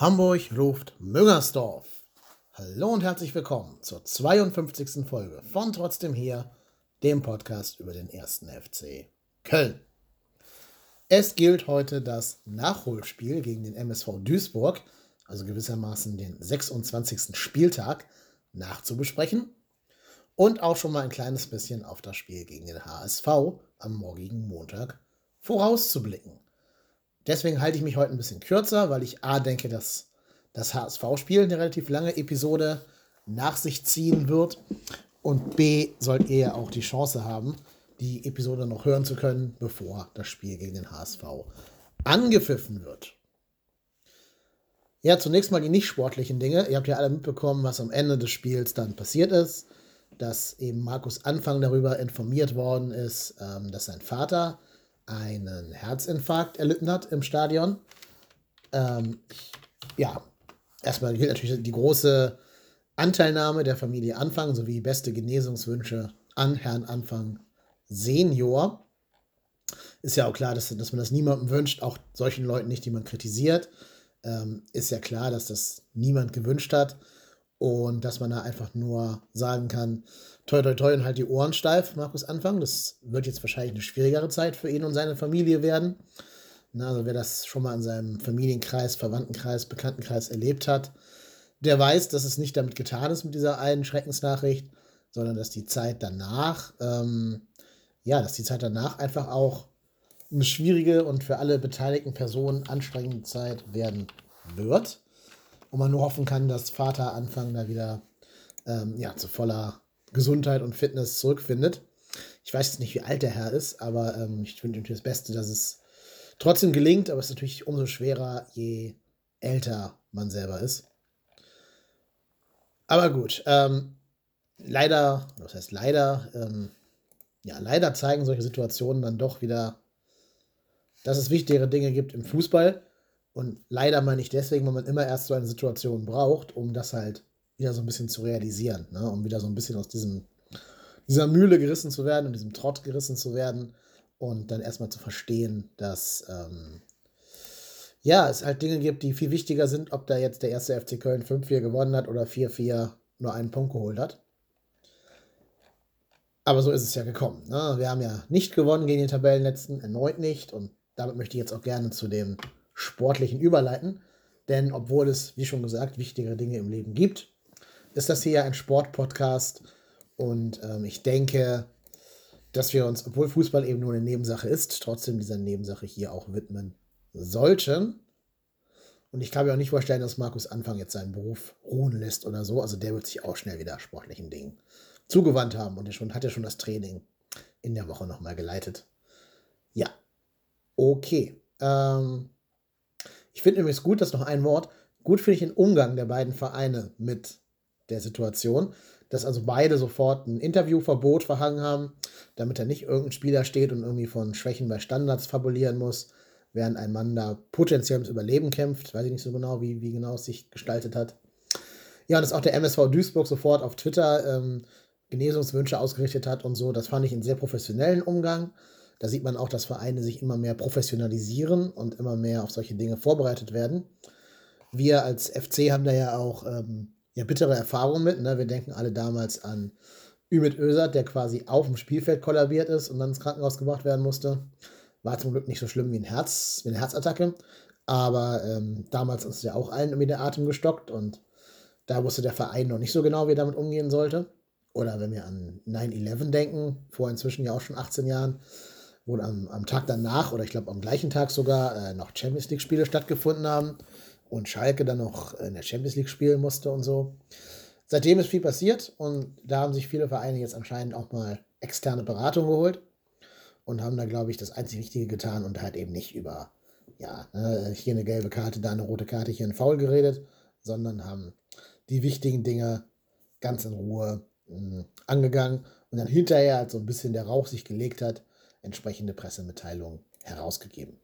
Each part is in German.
Hamburg ruft Müngersdorf. Hallo und herzlich willkommen zur 52. Folge von Trotzdem hier, dem Podcast über den ersten FC Köln. Es gilt heute das Nachholspiel gegen den MSV Duisburg, also gewissermaßen den 26. Spieltag, nachzubesprechen und auch schon mal ein kleines bisschen auf das Spiel gegen den HSV am morgigen Montag vorauszublicken. Deswegen halte ich mich heute ein bisschen kürzer, weil ich A denke, dass das HSV-Spiel eine relativ lange Episode nach sich ziehen wird. Und B sollt ihr ja auch die Chance haben, die Episode noch hören zu können, bevor das Spiel gegen den HSV angepfiffen wird. Ja, zunächst mal die nicht sportlichen Dinge. Ihr habt ja alle mitbekommen, was am Ende des Spiels dann passiert ist. Dass eben Markus Anfang darüber informiert worden ist, ähm, dass sein Vater einen Herzinfarkt erlitten hat im Stadion. Ähm, ja, erstmal gilt natürlich die große Anteilnahme der Familie Anfang sowie beste Genesungswünsche an Herrn Anfang Senior. Ist ja auch klar, dass, dass man das niemandem wünscht, auch solchen Leuten nicht, die man kritisiert. Ähm, ist ja klar, dass das niemand gewünscht hat und dass man da einfach nur sagen kann, toi, toi, toi und halt die Ohren steif, Markus Anfang. Das wird jetzt wahrscheinlich eine schwierigere Zeit für ihn und seine Familie werden. Na, also wer das schon mal in seinem Familienkreis, Verwandtenkreis, Bekanntenkreis erlebt hat, der weiß, dass es nicht damit getan ist mit dieser einen Schreckensnachricht, sondern dass die Zeit danach, ähm, ja, dass die Zeit danach einfach auch eine schwierige und für alle beteiligten Personen anstrengende Zeit werden wird und man nur hoffen kann, dass Vater Anfang da wieder ähm, ja, zu voller Gesundheit und Fitness zurückfindet. Ich weiß jetzt nicht, wie alt der Herr ist, aber ähm, ich wünsche ihm das Beste, dass es trotzdem gelingt, aber es ist natürlich umso schwerer, je älter man selber ist. Aber gut, ähm, leider, was heißt leider, ähm, ja, leider zeigen solche Situationen dann doch wieder, dass es wichtigere Dinge gibt im Fußball und leider meine ich deswegen, weil man immer erst so eine Situation braucht, um das halt wieder so ein bisschen zu realisieren, ne? um wieder so ein bisschen aus diesem, dieser Mühle gerissen zu werden und diesem Trott gerissen zu werden und dann erstmal zu verstehen, dass ähm, ja, es halt Dinge gibt, die viel wichtiger sind, ob da jetzt der erste FC Köln 5-4 gewonnen hat oder 4-4 nur einen Punkt geholt hat. Aber so ist es ja gekommen. Ne? Wir haben ja nicht gewonnen gegen den Tabellenletzten, erneut nicht. Und damit möchte ich jetzt auch gerne zu dem sportlichen überleiten. Denn obwohl es, wie schon gesagt, wichtigere Dinge im Leben gibt, ist das hier ja ein Sportpodcast. Und ähm, ich denke, dass wir uns, obwohl Fußball eben nur eine Nebensache ist, trotzdem dieser Nebensache hier auch widmen sollten. Und ich kann mir auch nicht vorstellen, dass Markus Anfang jetzt seinen Beruf ruhen lässt oder so. Also der wird sich auch schnell wieder sportlichen Dingen zugewandt haben und er schon, hat ja schon das Training in der Woche nochmal geleitet. Ja. Okay. Ähm, ich finde übrigens gut, dass noch ein Wort. Gut finde ich den Umgang der beiden Vereine mit der Situation, dass also beide sofort ein Interviewverbot verhangen haben, damit da nicht irgendein Spieler steht und irgendwie von Schwächen bei Standards fabulieren muss, während ein Mann da potenziell ums Überleben kämpft. Weiß ich nicht so genau, wie, wie genau es sich gestaltet hat. Ja, und dass auch der MSV Duisburg sofort auf Twitter ähm, Genesungswünsche ausgerichtet hat und so, das fand ich einen sehr professionellen Umgang. Da sieht man auch, dass Vereine sich immer mehr professionalisieren und immer mehr auf solche Dinge vorbereitet werden. Wir als FC haben da ja auch ähm, ja, bittere Erfahrungen mit. Ne? Wir denken alle damals an Ümit Özat, der quasi auf dem Spielfeld kollabiert ist und dann ins Krankenhaus gebracht werden musste. War zum Glück nicht so schlimm wie, ein Herz, wie eine Herzattacke. Aber ähm, damals ist ja auch allen irgendwie der Atem gestockt und da wusste der Verein noch nicht so genau, wie er damit umgehen sollte. Oder wenn wir an 9-11 denken, vor inzwischen ja auch schon 18 Jahren, wo am, am Tag danach oder ich glaube am gleichen Tag sogar äh, noch Champions League-Spiele stattgefunden haben und Schalke dann noch in der Champions League spielen musste und so. Seitdem ist viel passiert und da haben sich viele Vereine jetzt anscheinend auch mal externe Beratung geholt und haben da, glaube ich, das einzig Wichtige getan und halt eben nicht über, ja, ne, hier eine gelbe Karte, da eine rote Karte, hier ein Foul geredet, sondern haben die wichtigen Dinge ganz in Ruhe mh, hm, angegangen und dann hinterher, als so ein bisschen der Rauch sich gelegt hat, entsprechende Pressemitteilungen herausgegeben.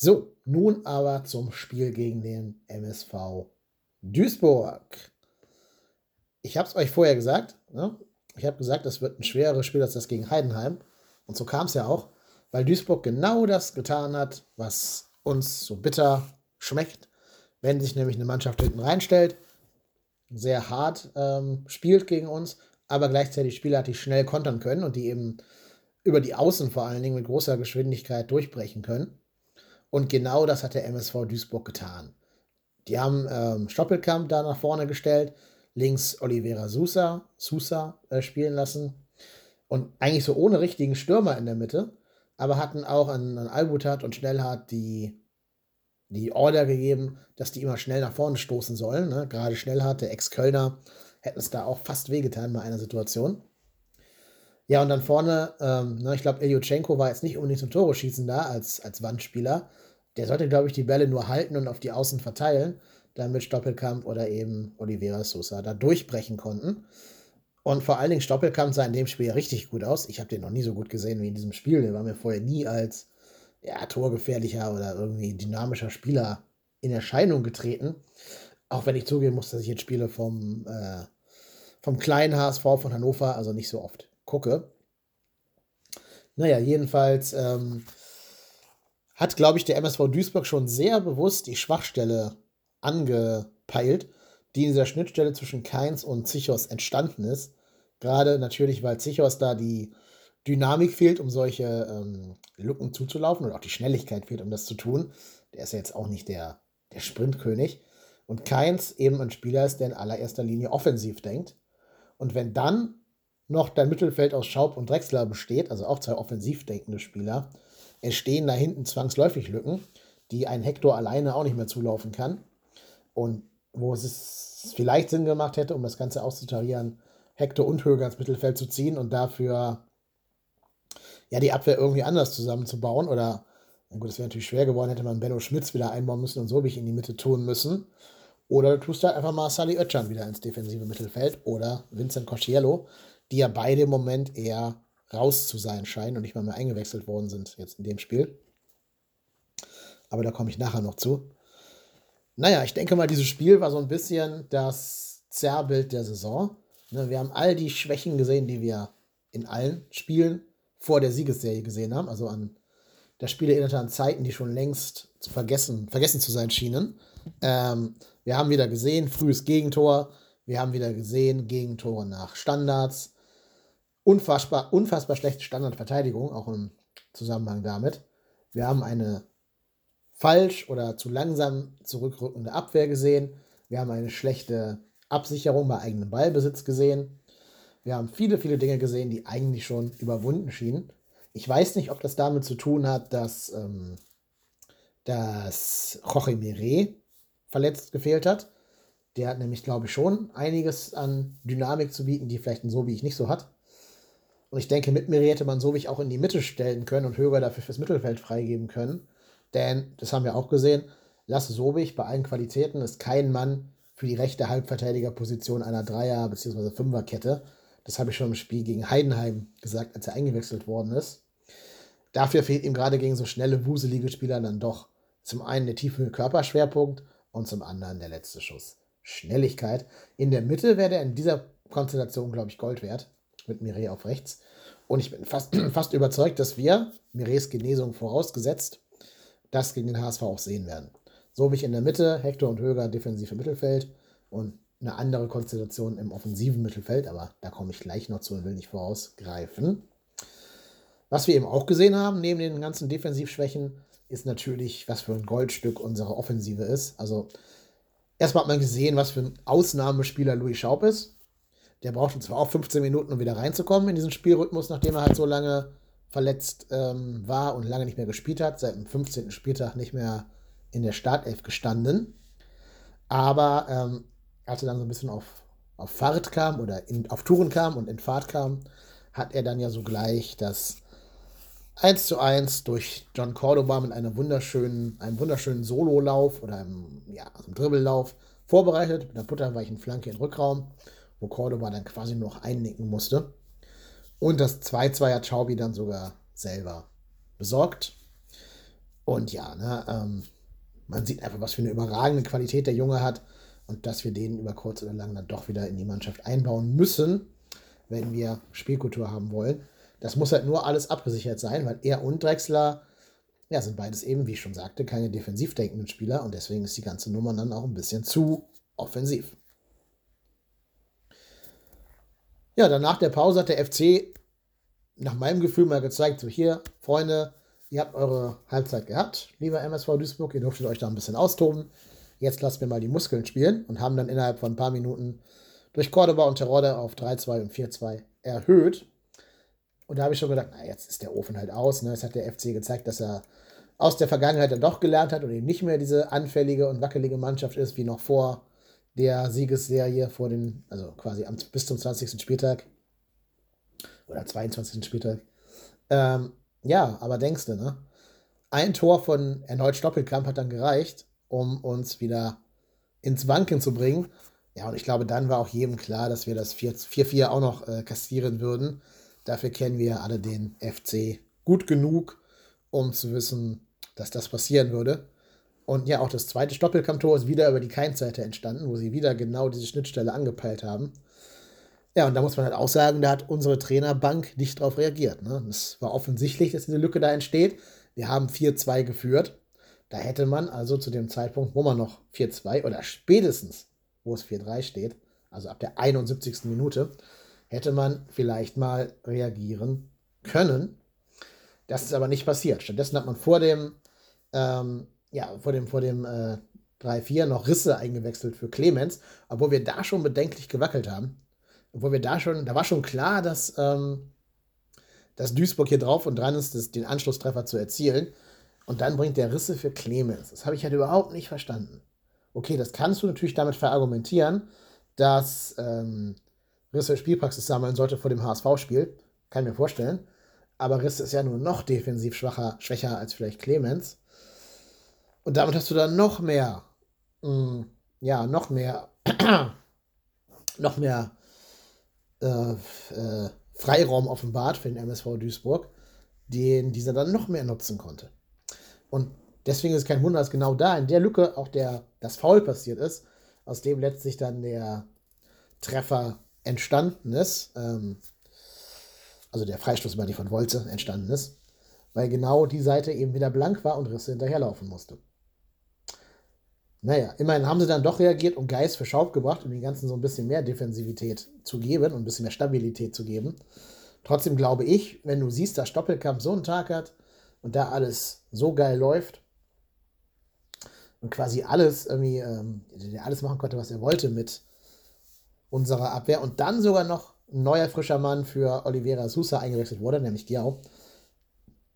So, nun aber zum Spiel gegen den MSV Duisburg. Ich habe es euch vorher gesagt. Ne? Ich habe gesagt, das wird ein schwereres Spiel als das gegen Heidenheim. Und so kam es ja auch, weil Duisburg genau das getan hat, was uns so bitter schmeckt. wenn sich nämlich eine Mannschaft hinten reinstellt, sehr hart ähm, spielt gegen uns, aber gleichzeitig Spieler die schnell kontern können und die eben über die Außen vor allen Dingen mit großer Geschwindigkeit durchbrechen können. Und genau das hat der MSV Duisburg getan. Die haben ähm, Stoppelkamp da nach vorne gestellt, links Oliveira Sousa, Sousa äh, spielen lassen und eigentlich so ohne richtigen Stürmer in der Mitte, aber hatten auch an, an Albutat und Schnellhardt die, die Order gegeben, dass die immer schnell nach vorne stoßen sollen. Ne? Gerade Schnellhardt, der Ex-Kölner, hätte es da auch fast wehgetan bei einer Situation. Ja, und dann vorne, ähm, ne, ich glaube, Ilyuchenko war jetzt nicht unbedingt zum Tore schießen da als, als Wandspieler. Der sollte, glaube ich, die Bälle nur halten und auf die Außen verteilen, damit Stoppelkamp oder eben Oliveira Sosa da durchbrechen konnten. Und vor allen Dingen Stoppelkamp sah in dem Spiel richtig gut aus. Ich habe den noch nie so gut gesehen wie in diesem Spiel. Der war mir vorher nie als ja, torgefährlicher oder irgendwie dynamischer Spieler in Erscheinung getreten. Auch wenn ich zugeben muss, dass ich jetzt Spiele vom, äh, vom kleinen HSV von Hannover also nicht so oft gucke. Naja, jedenfalls ähm, hat, glaube ich, der MSV Duisburg schon sehr bewusst die Schwachstelle angepeilt, die in dieser Schnittstelle zwischen Keins und Zichos entstanden ist. Gerade natürlich, weil Zichos da die Dynamik fehlt, um solche ähm, Lücken zuzulaufen und auch die Schnelligkeit fehlt, um das zu tun. Der ist ja jetzt auch nicht der, der Sprintkönig. Und Keins eben ein Spieler ist, der in allererster Linie offensiv denkt. Und wenn dann noch dein Mittelfeld aus Schaub und Drechsler besteht, also auch zwei offensiv denkende Spieler, entstehen da hinten zwangsläufig Lücken, die ein Hector alleine auch nicht mehr zulaufen kann. Und wo es vielleicht Sinn gemacht hätte, um das Ganze auszutarieren, Hector und Höger ins Mittelfeld zu ziehen und dafür ja die Abwehr irgendwie anders zusammenzubauen. Oder, gut, das wäre natürlich schwer geworden, hätte man Benno Schmitz wieder einbauen müssen und so ich in die Mitte tun müssen. Oder du tust halt einfach mal Sally Oetschan wieder ins defensive Mittelfeld oder Vincent Cosciello, die ja beide im Moment eher raus zu sein scheinen und nicht mal mehr eingewechselt worden sind jetzt in dem Spiel. Aber da komme ich nachher noch zu. Naja, ich denke mal, dieses Spiel war so ein bisschen das Zerrbild der Saison. Ne, wir haben all die Schwächen gesehen, die wir in allen Spielen vor der Siegesserie gesehen haben. Also an das Spiel erinnerte an Zeiten, die schon längst zu vergessen, vergessen zu sein schienen. Ähm, wir haben wieder gesehen, frühes Gegentor. Wir haben wieder gesehen, Gegentore nach Standards unfassbar, unfassbar schlechte Standardverteidigung, auch im Zusammenhang damit. Wir haben eine falsch oder zu langsam zurückrückende Abwehr gesehen. Wir haben eine schlechte Absicherung bei eigenem Ballbesitz gesehen. Wir haben viele, viele Dinge gesehen, die eigentlich schon überwunden schienen. Ich weiß nicht, ob das damit zu tun hat, dass, ähm, dass Jorge Mire verletzt gefehlt hat. Der hat nämlich, glaube ich, schon einiges an Dynamik zu bieten, die vielleicht ein So wie ich nicht so hat. Und ich denke, mit Miri hätte man so wie ich auch in die Mitte stellen können und Höger dafür fürs Mittelfeld freigeben können. Denn, das haben wir auch gesehen, Lasse Sobich bei allen Qualitäten ist kein Mann für die rechte Halbverteidigerposition einer Dreier- bzw. Fünferkette. Das habe ich schon im Spiel gegen Heidenheim gesagt, als er eingewechselt worden ist. Dafür fehlt ihm gerade gegen so schnelle, wuselige Spieler dann doch zum einen der tiefe Körperschwerpunkt und zum anderen der letzte Schuss. Schnelligkeit. In der Mitte wäre er in dieser Konstellation, glaube ich, Gold wert mit Mireille auf rechts. Und ich bin fast, fast überzeugt, dass wir, Mireilles Genesung vorausgesetzt, das gegen den HSV auch sehen werden. So habe ich in der Mitte, Hector und Höger defensiv im Mittelfeld und eine andere Konstellation im offensiven Mittelfeld, aber da komme ich gleich noch zu und will nicht vorausgreifen. Was wir eben auch gesehen haben, neben den ganzen Defensivschwächen, ist natürlich, was für ein Goldstück unsere Offensive ist. Also, erstmal hat man gesehen, was für ein Ausnahmespieler Louis Schaub ist. Der brauchte zwar auch 15 Minuten, um wieder reinzukommen in diesen Spielrhythmus, nachdem er halt so lange verletzt ähm, war und lange nicht mehr gespielt hat, seit dem 15. Spieltag nicht mehr in der Startelf gestanden. Aber ähm, als er dann so ein bisschen auf, auf Fahrt kam oder in, auf Touren kam und in Fahrt kam, hat er dann ja sogleich das 1 zu 1 durch John Cordoba mit einem wunderschönen, einem wunderschönen Sololauf oder einem, ja, einem Dribbellauf vorbereitet, mit einer butterweichen Flanke in Rückraum wo Cordoba dann quasi nur noch einnicken musste. Und das 2-2 hat Schaubi dann sogar selber besorgt. Und ja, ne, ähm, man sieht einfach, was für eine überragende Qualität der Junge hat und dass wir den über kurz oder lang dann doch wieder in die Mannschaft einbauen müssen, wenn wir Spielkultur haben wollen. Das muss halt nur alles abgesichert sein, weil er und Drexler ja, sind beides eben, wie ich schon sagte, keine defensiv denkenden Spieler und deswegen ist die ganze Nummer dann auch ein bisschen zu offensiv. Ja, dann nach der Pause hat der FC nach meinem Gefühl mal gezeigt, so hier, Freunde, ihr habt eure Halbzeit gehabt, lieber MSV Duisburg, ihr durftet euch da ein bisschen austoben. Jetzt lasst mir mal die Muskeln spielen und haben dann innerhalb von ein paar Minuten durch Cordoba und Terodde auf 3-2 und 4-2 erhöht. Und da habe ich schon gedacht, na, jetzt ist der Ofen halt aus. Ne? Jetzt hat der FC gezeigt, dass er aus der Vergangenheit dann doch gelernt hat und eben nicht mehr diese anfällige und wackelige Mannschaft ist, wie noch vor der Siegesserie, vor den, also quasi am, bis zum 20. Spieltag oder 22. Spieltag. Ähm, ja, aber denkst du, ne? Ein Tor von erneut Stoppelkamp hat dann gereicht, um uns wieder ins Wanken zu bringen. Ja, und ich glaube, dann war auch jedem klar, dass wir das 4-4 auch noch äh, kassieren würden. Dafür kennen wir alle den FC gut genug, um zu wissen, dass das passieren würde. Und ja, auch das zweite Stoppelkampftor ist wieder über die Keimseite entstanden, wo sie wieder genau diese Schnittstelle angepeilt haben. Ja, und da muss man halt auch sagen, da hat unsere Trainerbank nicht darauf reagiert. Ne? Es war offensichtlich, dass diese Lücke da entsteht. Wir haben 4-2 geführt. Da hätte man also zu dem Zeitpunkt, wo man noch 4-2 oder spätestens, wo es 4-3 steht, also ab der 71. Minute, hätte man vielleicht mal reagieren können. Das ist aber nicht passiert. Stattdessen hat man vor dem ähm, ja, vor dem, vor dem äh, 3-4 noch Risse eingewechselt für Clemens, obwohl wir da schon bedenklich gewackelt haben. Obwohl wir da schon, da war schon klar, dass, ähm, dass Duisburg hier drauf und dran ist, das, den Anschlusstreffer zu erzielen. Und dann bringt der Risse für Clemens. Das habe ich halt überhaupt nicht verstanden. Okay, das kannst du natürlich damit verargumentieren, dass ähm, Risse Spielpraxis sammeln sollte vor dem HSV-Spiel. Kann ich mir vorstellen. Aber Risse ist ja nur noch defensiv schwacher, schwächer als vielleicht Clemens. Und damit hast du dann noch mehr, mh, mm, ja, noch mehr, noch mehr äh, äh, Freiraum offenbart für den MSV Duisburg, den dieser dann noch mehr nutzen konnte. Und deswegen ist es kein Wunder, dass genau da in der Lücke auch der, das Foul passiert ist, aus dem letztlich dann der Treffer entstanden ist. Ähm, also der Freistoß, meine ich, von Wolze entstanden ist, weil genau die Seite eben wieder blank war und Risse hinterherlaufen musste. Naja, immerhin haben sie dann doch reagiert und Geist für Schaub gebracht, um den Ganzen so ein bisschen mehr Defensivität zu geben und ein bisschen mehr Stabilität zu geben. Trotzdem glaube ich, wenn du siehst, dass Stoppelkamp so einen Tag hat und da alles so geil läuft und quasi alles irgendwie, ähm, alles machen konnte, was er wollte mit unserer Abwehr und dann sogar noch ein neuer frischer Mann für Oliveira Sousa eingewechselt wurde, nämlich Diao,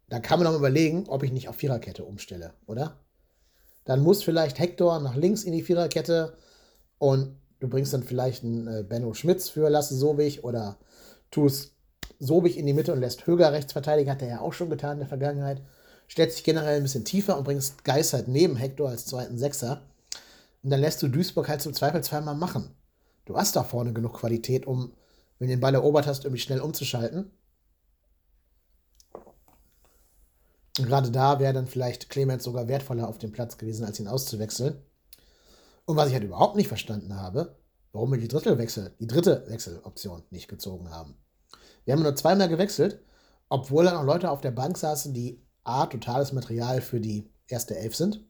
da kann man noch überlegen, ob ich nicht auf Viererkette umstelle, oder? Dann muss vielleicht Hector nach links in die Viererkette und du bringst dann vielleicht einen äh, Benno Schmitz für Lasse Sobich oder tust Sobich in die Mitte und lässt Höger rechts verteidigen, hat er ja auch schon getan in der Vergangenheit. Stellt sich generell ein bisschen tiefer und bringst Geist halt neben Hector als zweiten Sechser. Und dann lässt du Duisburg halt zum Zweifel zweimal machen. Du hast da vorne genug Qualität, um, wenn du den Ball erobert hast, irgendwie schnell umzuschalten. Und gerade da wäre dann vielleicht Clemens sogar wertvoller auf dem Platz gewesen, als ihn auszuwechseln. Und was ich halt überhaupt nicht verstanden habe, warum wir die dritte, Wechsel, die dritte Wechseloption nicht gezogen haben. Wir haben nur zweimal gewechselt, obwohl dann auch Leute auf der Bank saßen, die A, totales Material für die erste Elf sind.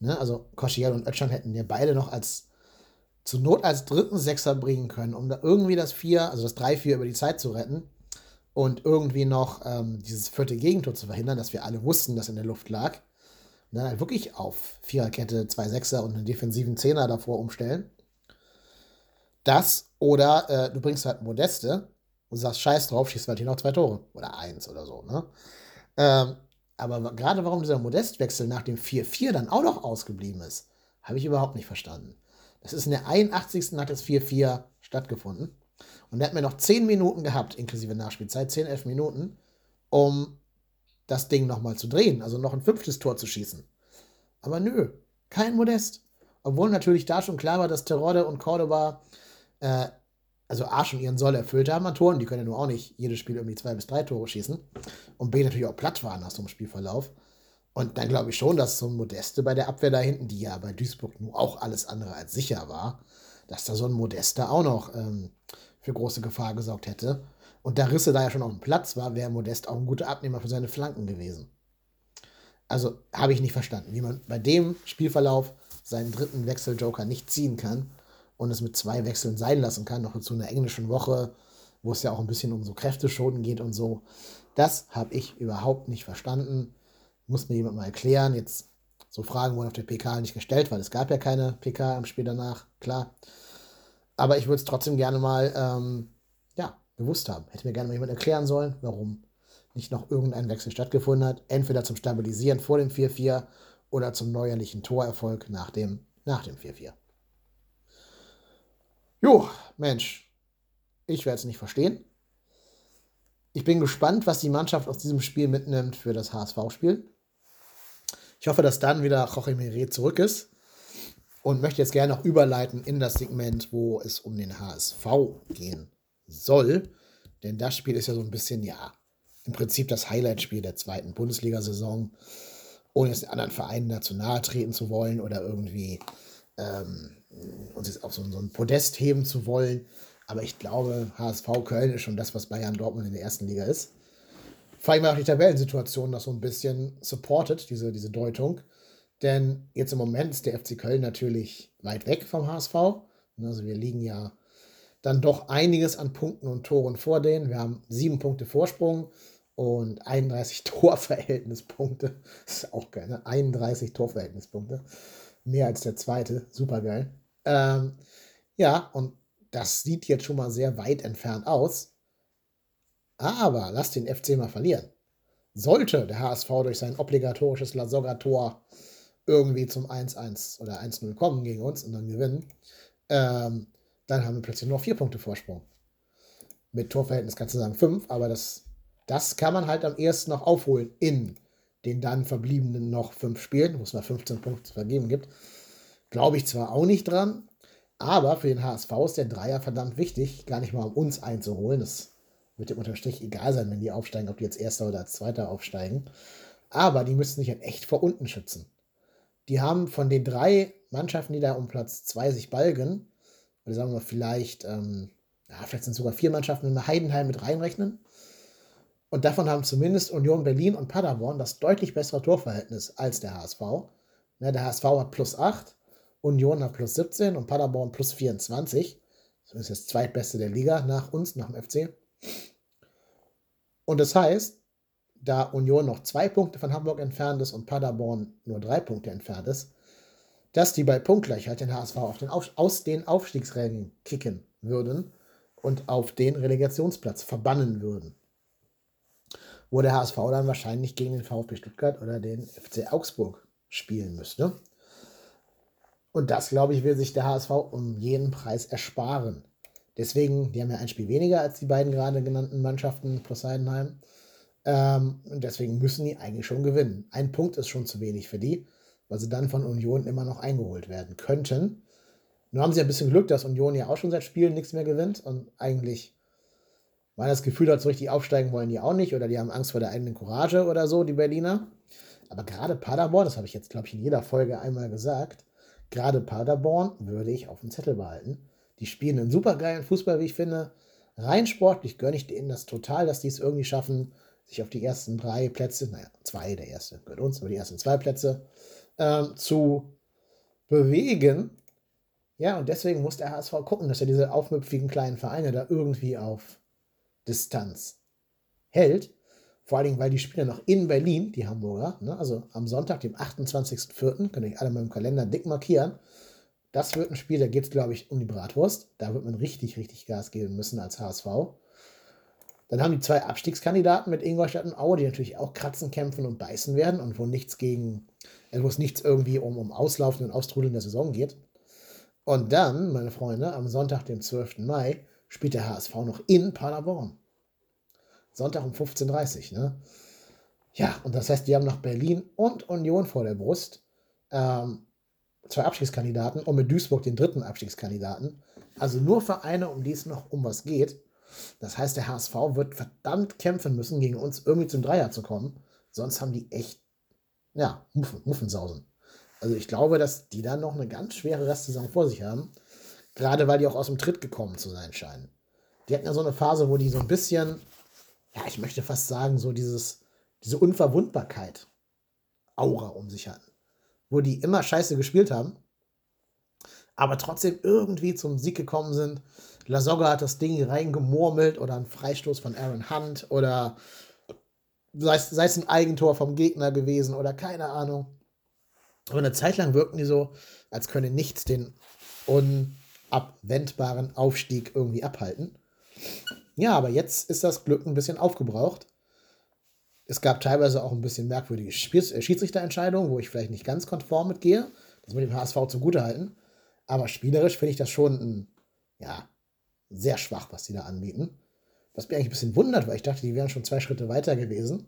Ne, also Koschiel und Ötschan hätten ja beide noch als zur Not als dritten Sechser bringen können, um da irgendwie das 4, also das 3-4 über die Zeit zu retten und irgendwie noch ähm, dieses vierte Gegentor zu verhindern, dass wir alle wussten, dass in der Luft lag. Und dann halt wirklich auf Viererkette, zwei Sechser und einen defensiven Zehner davor umstellen. Das oder äh, du bringst halt Modeste und sagst, scheiß drauf, schießt halt hier noch zwei Tore. Oder eins oder so, ne? Ähm, aber gerade warum dieser Modestwechsel nach dem 4-4 dann auch noch ausgeblieben ist, habe ich überhaupt nicht verstanden. Das ist in der 81. hat das 4-4 stattgefunden. Und er hat mir noch 10 Minuten gehabt, inklusive Nachspielzeit, 10, 11 Minuten, um das Ding nochmal zu drehen, also noch ein fünftes Tor zu schießen. Aber nö, kein Modest. Obwohl natürlich da schon klar war, dass Terode und Cordoba äh, also A schon ihren Soll erfüllt haben an Toren, die können ja nur auch nicht jedes Spiel irgendwie zwei bis drei Tore schießen. Und B natürlich auch platt waren nach so einem Spielverlauf. Und dann glaube ich schon, dass so ein Modeste bei der Abwehr da hinten, die ja bei Duisburg nur auch alles andere als sicher war, dass da so ein Modeste auch noch ähm, für große Gefahr gesorgt hätte. Und da Risse da ja schon auf dem Platz war, wäre Modest auch ein guter Abnehmer für seine Flanken gewesen. Also habe ich nicht verstanden, wie man bei dem Spielverlauf seinen dritten Wechseljoker nicht ziehen kann und es mit zwei Wechseln sein lassen kann, noch zu einer englischen Woche, wo es ja auch ein bisschen um so Kräfteschonen geht und so. Das habe ich überhaupt nicht verstanden. Muss mir jemand mal erklären. Jetzt so Fragen wurden auf der PK nicht gestellt, weil es gab ja keine PK am Spiel danach, klar. Aber ich würde es trotzdem gerne mal, ähm, ja, gewusst haben. Hätte mir gerne mal jemand erklären sollen, warum nicht noch irgendein Wechsel stattgefunden hat. Entweder zum Stabilisieren vor dem 4-4 oder zum neuerlichen Torerfolg nach dem, nach dem 4-4. Jo, Mensch, ich werde es nicht verstehen. Ich bin gespannt, was die Mannschaft aus diesem Spiel mitnimmt für das HSV-Spiel. Ich hoffe, dass dann wieder Jorge Meret zurück ist und möchte jetzt gerne noch überleiten in das Segment, wo es um den HSV gehen soll. Denn das Spiel ist ja so ein bisschen, ja, im Prinzip das Highlight-Spiel der zweiten Bundesliga-Saison, ohne jetzt den anderen Vereinen dazu nahe treten zu wollen oder irgendwie ähm, uns jetzt auf so, so ein Podest heben zu wollen. Aber ich glaube, HSV Köln ist schon das, was Bayern Dortmund in der ersten Liga ist. Vor allem auch die Tabellensituation das so ein bisschen supportet, diese, diese Deutung. Denn jetzt im Moment ist der FC Köln natürlich weit weg vom HSV. Also wir liegen ja dann doch einiges an Punkten und Toren vor denen. Wir haben sieben Punkte Vorsprung und 31 Torverhältnispunkte. Das ist auch geil, ne? 31 Torverhältnispunkte. Mehr als der zweite. Super geil. Ähm, ja, und das sieht jetzt schon mal sehr weit entfernt aus. Aber lass den FC mal verlieren. Sollte der HSV durch sein obligatorisches Lasogga-Tor irgendwie zum 1-1 oder 1-0 kommen gegen uns und dann gewinnen, ähm, dann haben wir plötzlich nur noch vier Punkte Vorsprung. Mit Torverhältnis kannst du sagen fünf, aber das, das kann man halt am ehesten noch aufholen in den dann verbliebenen noch fünf Spielen, wo es mal 15 Punkte zu vergeben gibt. Glaube ich zwar auch nicht dran, aber für den HSV ist der Dreier verdammt wichtig, gar nicht mal um uns einzuholen. Das wird dem unterm Strich egal sein, wenn die aufsteigen, ob die jetzt Erster oder als Zweiter aufsteigen. Aber die müssen sich halt echt vor unten schützen. Die haben von den drei Mannschaften, die da um Platz 2 sich balgen, oder sagen wir vielleicht, ähm, ja, vielleicht sind sogar vier Mannschaften, wenn wir Heidenheim mit reinrechnen. Und davon haben zumindest Union Berlin und Paderborn das deutlich bessere Torverhältnis als der HSV. Ja, der HSV hat plus 8, Union hat plus 17 und Paderborn plus 24. Das ist das zweitbeste der Liga nach uns, nach dem FC. Und das heißt, da Union noch zwei Punkte von Hamburg entfernt ist und Paderborn nur drei Punkte entfernt ist, dass die bei Punktgleichheit den HSV auf den auf, aus den Aufstiegsrängen kicken würden und auf den Relegationsplatz verbannen würden. Wo der HSV dann wahrscheinlich gegen den VfB Stuttgart oder den FC Augsburg spielen müsste. Und das, glaube ich, will sich der HSV um jeden Preis ersparen. Deswegen, die haben ja ein Spiel weniger als die beiden gerade genannten Mannschaften plus Heidenheim. Ähm, und deswegen müssen die eigentlich schon gewinnen. Ein Punkt ist schon zu wenig für die weil sie dann von Union immer noch eingeholt werden könnten. Nur haben sie ein bisschen Glück, dass Union ja auch schon seit Spielen nichts mehr gewinnt und eigentlich man das Gefühl hat, so richtig aufsteigen wollen die auch nicht oder die haben Angst vor der eigenen Courage oder so, die Berliner. Aber gerade Paderborn, das habe ich jetzt, glaube ich, in jeder Folge einmal gesagt, gerade Paderborn würde ich auf dem Zettel behalten. Die spielen einen supergeilen Fußball, wie ich finde. Rein sportlich gönne ich denen das total, dass die es irgendwie schaffen, sich auf die ersten drei Plätze, naja, zwei, der erste gehört uns, aber die ersten zwei Plätze ähm, zu bewegen. Ja, und deswegen muss der HSV gucken, dass er diese aufmüpfigen kleinen Vereine da irgendwie auf Distanz hält. Vor allen Dingen, weil die spielen noch in Berlin, die Hamburger. Ne? Also am Sonntag, dem 28.04., könnt ihr euch alle mal im Kalender dick markieren. Das wird ein Spiel, da geht es, glaube ich, um die Bratwurst. Da wird man richtig, richtig Gas geben müssen als HSV. Dann haben die zwei Abstiegskandidaten mit Ingolstadt und Aue, die natürlich auch kratzen, kämpfen und beißen werden und wo nichts gegen, äh, wo es nichts irgendwie um, um Auslaufen und Austrudeln der Saison geht. Und dann, meine Freunde, am Sonntag, dem 12. Mai, spielt der HSV noch in Paderborn. Sonntag um 15.30 Uhr, ne? Ja, und das heißt, die haben noch Berlin und Union vor der Brust. Ähm, zwei Abstiegskandidaten und mit Duisburg den dritten Abstiegskandidaten. Also nur Vereine, um die es noch um was geht. Das heißt, der HSV wird verdammt kämpfen müssen, gegen uns irgendwie zum Dreier zu kommen. Sonst haben die echt, ja, Muffen, Muffensausen. Also ich glaube, dass die dann noch eine ganz schwere Restsaison vor sich haben. Gerade weil die auch aus dem Tritt gekommen zu sein scheinen. Die hatten ja so eine Phase, wo die so ein bisschen, ja, ich möchte fast sagen, so dieses, diese Unverwundbarkeit Aura um sich hatten. Wo die immer scheiße gespielt haben, aber trotzdem irgendwie zum Sieg gekommen sind. Lasogga hat das Ding reingemurmelt oder ein Freistoß von Aaron Hunt oder sei es, sei es ein Eigentor vom Gegner gewesen oder keine Ahnung. Aber eine Zeit lang wirkten die so, als könne nichts den unabwendbaren Aufstieg irgendwie abhalten. Ja, aber jetzt ist das Glück ein bisschen aufgebraucht. Es gab teilweise auch ein bisschen merkwürdige äh, Schiedsrichterentscheidungen, wo ich vielleicht nicht ganz konform mitgehe. Das mit dem HSV zugutehalten. Aber spielerisch finde ich das schon ein, ja, sehr schwach, was die da anbieten. Was mich eigentlich ein bisschen wundert, weil ich dachte, die wären schon zwei Schritte weiter gewesen.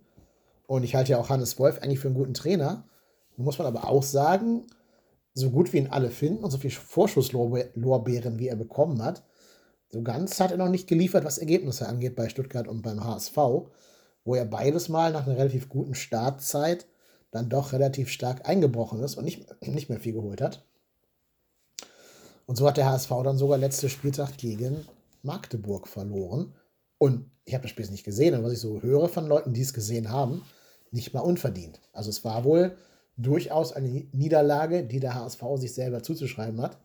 Und ich halte ja auch Hannes Wolf eigentlich für einen guten Trainer. Nun muss man aber auch sagen, so gut wie ihn alle finden und so viel Vorschusslorbeeren, wie er bekommen hat, so ganz hat er noch nicht geliefert, was Ergebnisse angeht bei Stuttgart und beim HSV, wo er beides Mal nach einer relativ guten Startzeit dann doch relativ stark eingebrochen ist und nicht, nicht mehr viel geholt hat. Und so hat der HSV dann sogar letzte Spieltag gegen Magdeburg verloren. Und ich habe das Spiel nicht gesehen, aber was ich so höre von Leuten, die es gesehen haben, nicht mal unverdient. Also es war wohl durchaus eine Niederlage, die der HSV sich selber zuzuschreiben hat.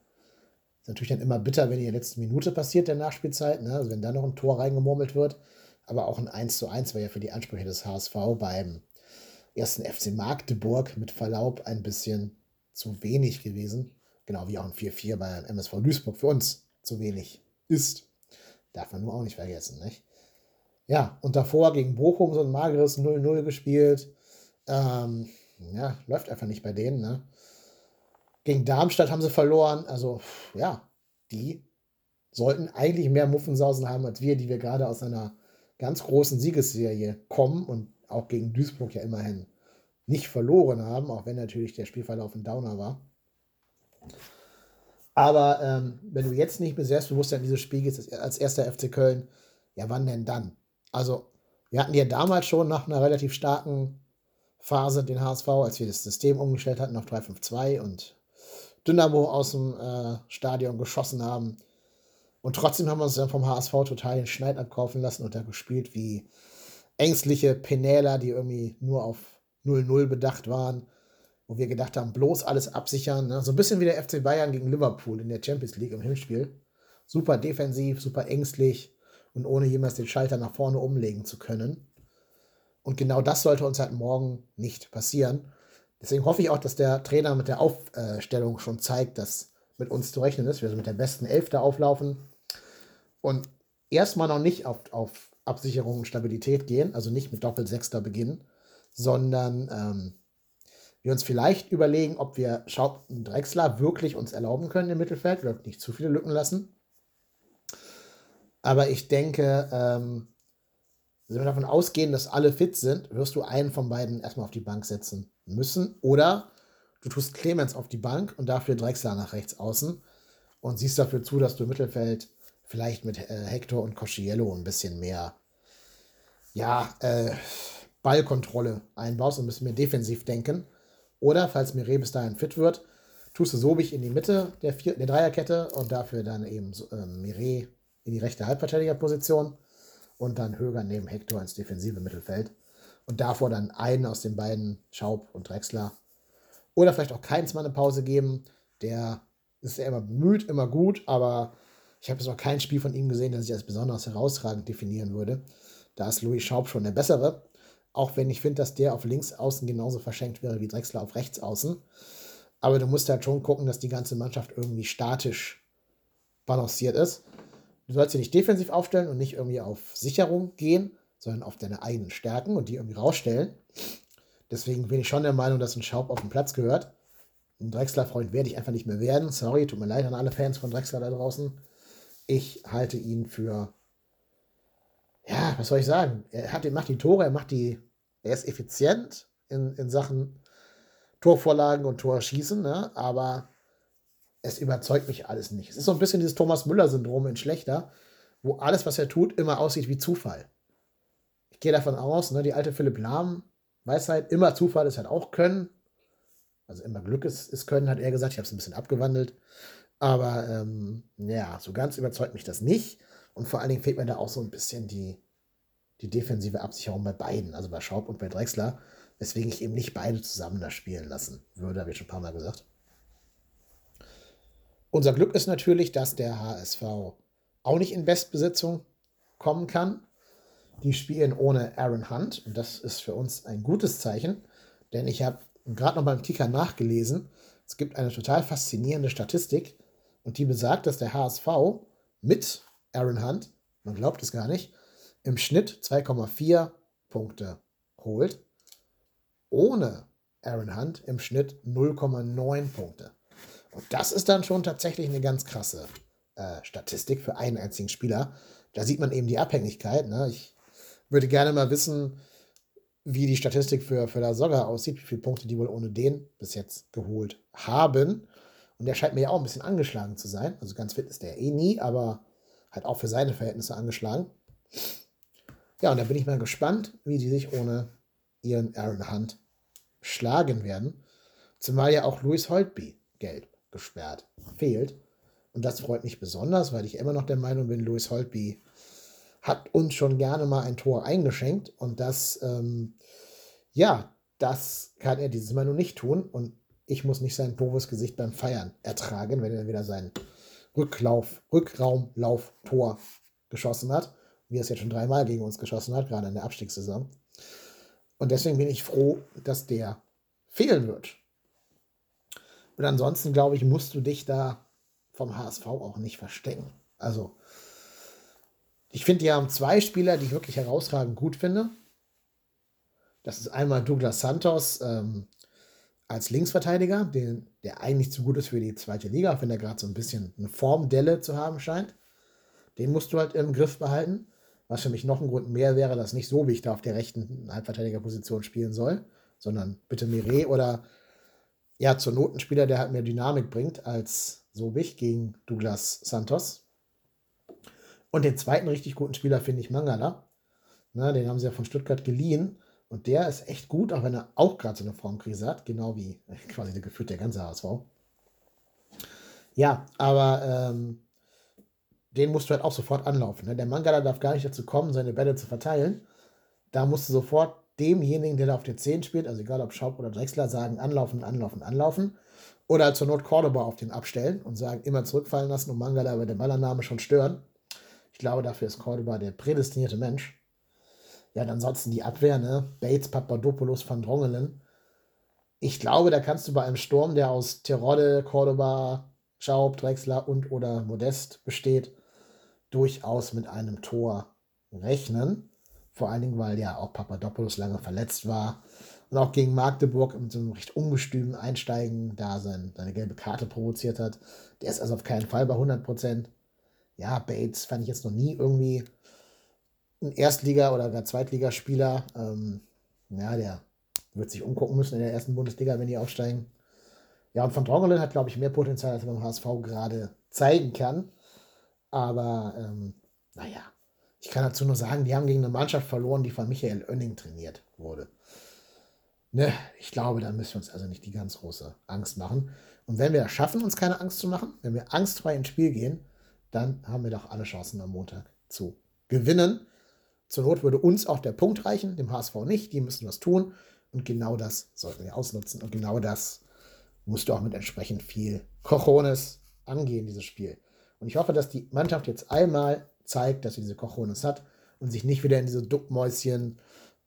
Ist natürlich dann immer bitter, wenn die letzten Minute passiert, der Nachspielzeit, ne? also wenn da noch ein Tor reingemurmelt wird. Aber auch ein 1 zu 1 wäre ja für die Ansprüche des HSV beim ersten FC Magdeburg mit Verlaub ein bisschen zu wenig gewesen. Genau wie auch ein 4-4 bei MSV Duisburg für uns zu wenig ist. Darf man nur auch nicht vergessen, nicht? Ja, und davor gegen Bochum so ein mageres 0-0 gespielt. Ähm, ja, läuft einfach nicht bei denen, ne? Gegen Darmstadt haben sie verloren. Also, ja, die sollten eigentlich mehr Muffensausen haben als wir, die wir gerade aus einer ganz großen Siegesserie kommen und auch gegen Duisburg ja immerhin nicht verloren haben, auch wenn natürlich der Spielverlauf ein Downer war. Aber ähm, wenn du jetzt nicht mehr selbstbewusst in dieses Spiel gehst, als erster FC Köln, ja, wann denn dann? Also, wir hatten ja damals schon nach einer relativ starken Phase den HSV, als wir das System umgestellt hatten auf 3-5-2 und Dynamo aus dem äh, Stadion geschossen haben. Und trotzdem haben wir uns dann vom HSV total den Schneid abkaufen lassen und da gespielt wie ängstliche Penäler, die irgendwie nur auf 0-0 bedacht waren wo wir gedacht haben, bloß alles absichern. Ne? So ein bisschen wie der FC Bayern gegen Liverpool in der Champions League im Hinspiel. Super defensiv, super ängstlich und ohne jemals den Schalter nach vorne umlegen zu können. Und genau das sollte uns halt morgen nicht passieren. Deswegen hoffe ich auch, dass der Trainer mit der Aufstellung schon zeigt, dass mit uns zu rechnen ist. Wir mit der besten Elfte auflaufen und erstmal noch nicht auf, auf Absicherung und Stabilität gehen, also nicht mit Doppelsechster beginnen, sondern ähm, wir uns vielleicht überlegen, ob wir Schaub und Drexler wirklich uns erlauben können im Mittelfeld oder nicht zu viele Lücken lassen. Aber ich denke, ähm, wenn wir davon ausgehen, dass alle fit sind, wirst du einen von beiden erstmal auf die Bank setzen müssen. Oder du tust Clemens auf die Bank und dafür Drexler nach rechts außen und siehst dafür zu, dass du im Mittelfeld vielleicht mit äh, Hector und Cosciello ein bisschen mehr, ja, äh, Ballkontrolle einbaust und ein bisschen mehr defensiv denken. Oder, falls Mire bis dahin fit wird, tust du Sobich in die Mitte der, Vier der Dreierkette und dafür dann eben äh, Mire in die rechte Halbverteidigerposition und dann Höger neben Hector ins defensive Mittelfeld. Und davor dann einen aus den beiden, Schaub und Drexler. Oder vielleicht auch keins mal eine Pause geben. Der ist ja immer bemüht, immer gut, aber ich habe jetzt noch kein Spiel von ihm gesehen, das ich als besonders herausragend definieren würde. Da ist Louis Schaub schon der bessere. Auch wenn ich finde, dass der auf links außen genauso verschenkt wäre wie Drexler auf rechts außen. Aber du musst halt schon gucken, dass die ganze Mannschaft irgendwie statisch balanciert ist. Du sollst sie nicht defensiv aufstellen und nicht irgendwie auf Sicherung gehen, sondern auf deine eigenen Stärken und die irgendwie rausstellen. Deswegen bin ich schon der Meinung, dass ein Schaub auf den Platz gehört. Ein Drexler-Freund werde ich einfach nicht mehr werden. Sorry, tut mir leid an alle Fans von Drexler da draußen. Ich halte ihn für ja, was soll ich sagen? Er hat, macht die Tore, er macht die, er ist effizient in, in Sachen Torvorlagen und Torschießen, ne? aber es überzeugt mich alles nicht. Es ist so ein bisschen dieses Thomas Müller-Syndrom in schlechter, wo alles, was er tut, immer aussieht wie Zufall. Ich gehe davon aus, ne, die alte Philipp Lahm Weisheit, immer Zufall ist halt auch Können. Also immer Glück ist, ist Können, hat er gesagt. Ich habe es ein bisschen abgewandelt. Aber ähm, ja, so ganz überzeugt mich das nicht. Und vor allen Dingen fehlt mir da auch so ein bisschen die, die defensive Absicherung bei beiden, also bei Schaub und bei Drexler. weswegen ich eben nicht beide zusammen da spielen lassen würde, habe ich schon ein paar Mal gesagt. Unser Glück ist natürlich, dass der HSV auch nicht in Bestbesitzung kommen kann. Die spielen ohne Aaron Hunt und das ist für uns ein gutes Zeichen, denn ich habe gerade noch beim Kicker nachgelesen, es gibt eine total faszinierende Statistik und die besagt, dass der HSV mit Aaron Hunt, man glaubt es gar nicht, im Schnitt 2,4 Punkte holt, ohne Aaron Hunt im Schnitt 0,9 Punkte. Und das ist dann schon tatsächlich eine ganz krasse äh, Statistik für einen einzigen Spieler. Da sieht man eben die Abhängigkeit. Ne? Ich würde gerne mal wissen, wie die Statistik für, für La aussieht, wie viele Punkte die wohl ohne den bis jetzt geholt haben. Und der scheint mir ja auch ein bisschen angeschlagen zu sein. Also ganz fit ist der eh nie, aber halt auch für seine Verhältnisse angeschlagen. Ja, und da bin ich mal gespannt, wie die sich ohne ihren Aaron Hunt schlagen werden. Zumal ja auch Louis Holtby gelb gesperrt fehlt. Und das freut mich besonders, weil ich immer noch der Meinung bin, Louis Holtby hat uns schon gerne mal ein Tor eingeschenkt. Und das, ähm, ja, das kann er dieses Mal nur nicht tun. Und ich muss nicht sein doofes Gesicht beim Feiern ertragen, wenn er wieder sein Rücklauf, Rückraumlauf-Tor geschossen hat, wie er es jetzt schon dreimal gegen uns geschossen hat, gerade in der Abstiegssaison. Und deswegen bin ich froh, dass der fehlen wird. Und ansonsten, glaube ich, musst du dich da vom HSV auch nicht verstecken. Also, ich finde, die haben zwei Spieler, die ich wirklich herausragend gut finde. Das ist einmal Douglas Santos ähm, als Linksverteidiger, den, der eigentlich zu gut ist für die zweite Liga, auch wenn er gerade so ein bisschen eine Formdelle zu haben scheint. Den musst du halt im Griff behalten. Was für mich noch ein Grund mehr wäre, dass nicht so wie da auf der rechten Halbverteidigerposition spielen soll, sondern bitte Mire oder ja, zur Notenspieler, der halt mehr Dynamik bringt als Sobich gegen Douglas Santos. Und den zweiten richtig guten Spieler finde ich Mangala. Na, den haben sie ja von Stuttgart geliehen. Und der ist echt gut, auch wenn er auch gerade so eine Formkrise hat, genau wie quasi der gefühlt der ganze HSV. Ja, aber ähm, den musst du halt auch sofort anlaufen. Ne? Der Mangala darf gar nicht dazu kommen, seine Bälle zu verteilen. Da musst du sofort demjenigen, der da auf der 10 spielt, also egal ob Schaub oder Drexler, sagen, anlaufen, anlaufen, anlaufen. Oder zur Not Cordoba auf den abstellen und sagen, immer zurückfallen lassen und Mangala bei der Ballannahme schon stören. Ich glaube, dafür ist Cordoba der prädestinierte Mensch. Ja, ansonsten die Abwehr, ne? Bates, Papadopoulos, Van Drongelen. Ich glaube, da kannst du bei einem Sturm, der aus Terodde, Cordoba, Schaub, Drexler und oder Modest besteht, durchaus mit einem Tor rechnen. Vor allen Dingen, weil ja auch Papadopoulos lange verletzt war und auch gegen Magdeburg mit so einem recht ungestümen Einsteigen da sein, seine gelbe Karte provoziert hat. Der ist also auf keinen Fall bei 100 Prozent. Ja, Bates fand ich jetzt noch nie irgendwie ein Erstliga- oder gar Zweitligaspieler. Ähm, ja, der wird sich umgucken müssen in der ersten Bundesliga, wenn die aufsteigen. Ja, und von Drongelen hat, glaube ich, mehr Potenzial, als er beim HSV gerade zeigen kann. Aber, ähm, naja, ich kann dazu nur sagen, die haben gegen eine Mannschaft verloren, die von Michael Oenning trainiert wurde. Ne, ich glaube, da müssen wir uns also nicht die ganz große Angst machen. Und wenn wir es schaffen, uns keine Angst zu machen, wenn wir angstfrei ins Spiel gehen, dann haben wir doch alle Chancen am Montag zu gewinnen. Zur Not würde uns auch der Punkt reichen, dem HSV nicht. Die müssen was tun. Und genau das sollten wir ausnutzen. Und genau das musst du auch mit entsprechend viel Cojones angehen, dieses Spiel. Und ich hoffe, dass die Mannschaft jetzt einmal zeigt, dass sie diese Cojones hat und sich nicht wieder in diese Duckmäuschen,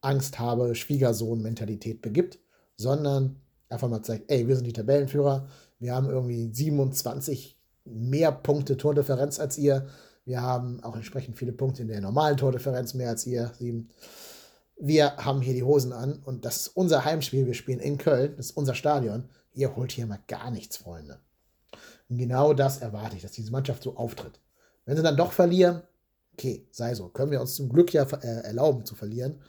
Angst habe, Schwiegersohn-Mentalität begibt, sondern einfach mal zeigt, ey, wir sind die Tabellenführer, wir haben irgendwie 27 mehr Punkte Tordifferenz als ihr, wir haben auch entsprechend viele Punkte in der normalen Tordifferenz mehr als ihr, sieben. Wir haben hier die Hosen an und das ist unser Heimspiel. Wir spielen in Köln, das ist unser Stadion. Ihr holt hier mal gar nichts, Freunde. Und genau das erwarte ich, dass diese Mannschaft so auftritt. Wenn sie dann doch verlieren, okay, sei so. Können wir uns zum Glück ja äh, erlauben zu verlieren,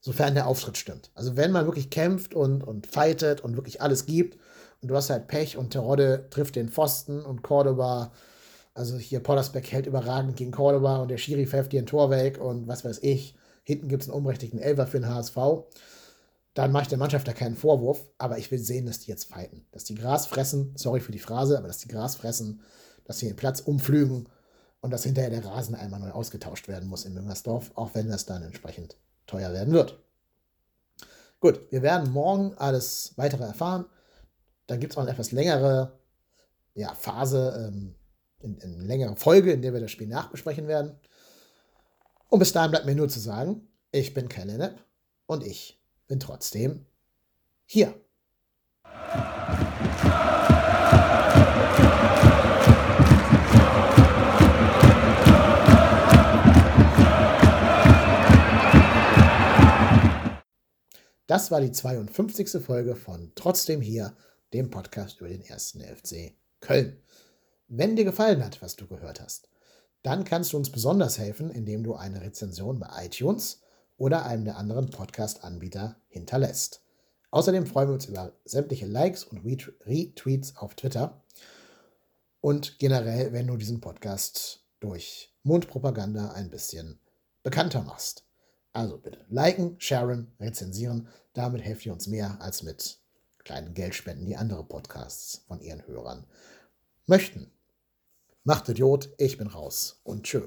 sofern der Auftritt stimmt. Also wenn man wirklich kämpft und, und fightet und wirklich alles gibt und du hast halt Pech und Terodde trifft den Pfosten und Cordoba, also hier Pollersbeck hält überragend gegen Cordoba und der Schiri pfeift dir ein Tor weg und was weiß ich. Hinten gibt es einen unberechtigten Elfer für den HSV. Dann mache ich der Mannschaft da keinen Vorwurf, aber ich will sehen, dass die jetzt fighten. Dass die Gras fressen, sorry für die Phrase, aber dass die Gras fressen, dass sie den Platz umflügen und dass hinterher der Rasen einmal neu ausgetauscht werden muss in Müngersdorf, auch wenn das dann entsprechend teuer werden wird. Gut, wir werden morgen alles weitere erfahren. Dann gibt es auch eine etwas längere ja, Phase, ähm, in, in eine längere Folge, in der wir das Spiel nachbesprechen werden. Und bis dahin bleibt mir nur zu sagen, ich bin Kellenep und ich bin trotzdem hier. Das war die 52. Folge von Trotzdem hier, dem Podcast über den ersten FC Köln. Wenn dir gefallen hat, was du gehört hast, dann kannst du uns besonders helfen, indem du eine Rezension bei iTunes oder einem der anderen Podcast-Anbieter hinterlässt. Außerdem freuen wir uns über sämtliche Likes und Retweets auf Twitter und generell, wenn du diesen Podcast durch Mundpropaganda ein bisschen bekannter machst. Also bitte liken, sharen, rezensieren. Damit helft ihr uns mehr als mit kleinen Geldspenden, die andere Podcasts von ihren Hörern möchten. Macht Idiot, ich bin raus und tschö.